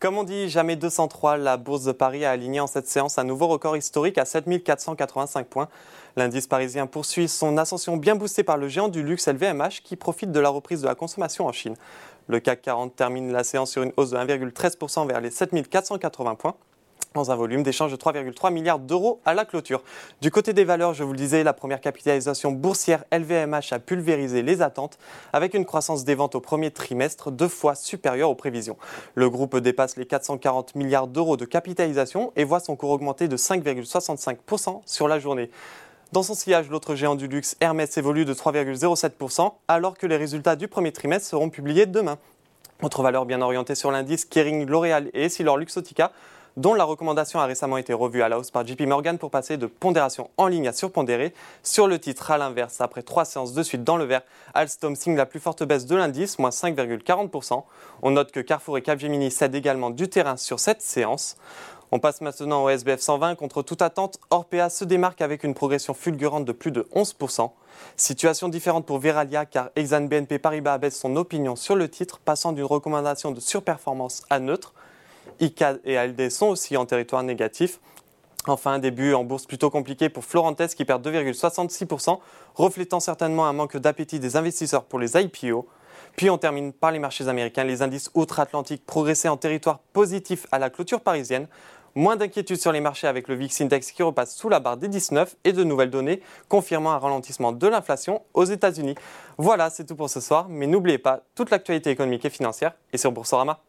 Comme on dit, jamais 203, la Bourse de Paris a aligné en cette séance un nouveau record historique à 7485 points. L'indice parisien poursuit son ascension bien boostée par le géant du luxe LVMH qui profite de la reprise de la consommation en Chine. Le CAC 40 termine la séance sur une hausse de 1,13% vers les 7480 points dans un volume d'échange de 3,3 milliards d'euros à la clôture. Du côté des valeurs, je vous le disais, la première capitalisation boursière LVMH a pulvérisé les attentes avec une croissance des ventes au premier trimestre deux fois supérieure aux prévisions. Le groupe dépasse les 440 milliards d'euros de capitalisation et voit son cours augmenter de 5,65% sur la journée. Dans son sillage, l'autre géant du luxe, Hermès, évolue de 3,07% alors que les résultats du premier trimestre seront publiés demain. Autre valeur bien orientée sur l'indice, Kering, L'Oréal et Essilor Luxotica dont la recommandation a récemment été revue à la hausse par JP Morgan pour passer de pondération en ligne à surpondérée. Sur le titre, à l'inverse, après trois séances de suite dans le vert, Alstom signe la plus forte baisse de l'indice, moins 5,40%. On note que Carrefour et Capgemini cèdent également du terrain sur cette séance. On passe maintenant au SBF 120. Contre toute attente, Orpea se démarque avec une progression fulgurante de plus de 11%. Situation différente pour Veralia car Exane BNP Paribas baisse son opinion sur le titre, passant d'une recommandation de surperformance à neutre. ICAD et ALD sont aussi en territoire négatif. Enfin, un début en bourse plutôt compliqué pour Florentes qui perd 2,66%, reflétant certainement un manque d'appétit des investisseurs pour les IPO. Puis on termine par les marchés américains. Les indices outre-Atlantique progressaient en territoire positif à la clôture parisienne. Moins d'inquiétude sur les marchés avec le VIX Index qui repasse sous la barre des 19 et de nouvelles données confirmant un ralentissement de l'inflation aux États-Unis. Voilà, c'est tout pour ce soir, mais n'oubliez pas, toute l'actualité économique et financière est sur Boursorama.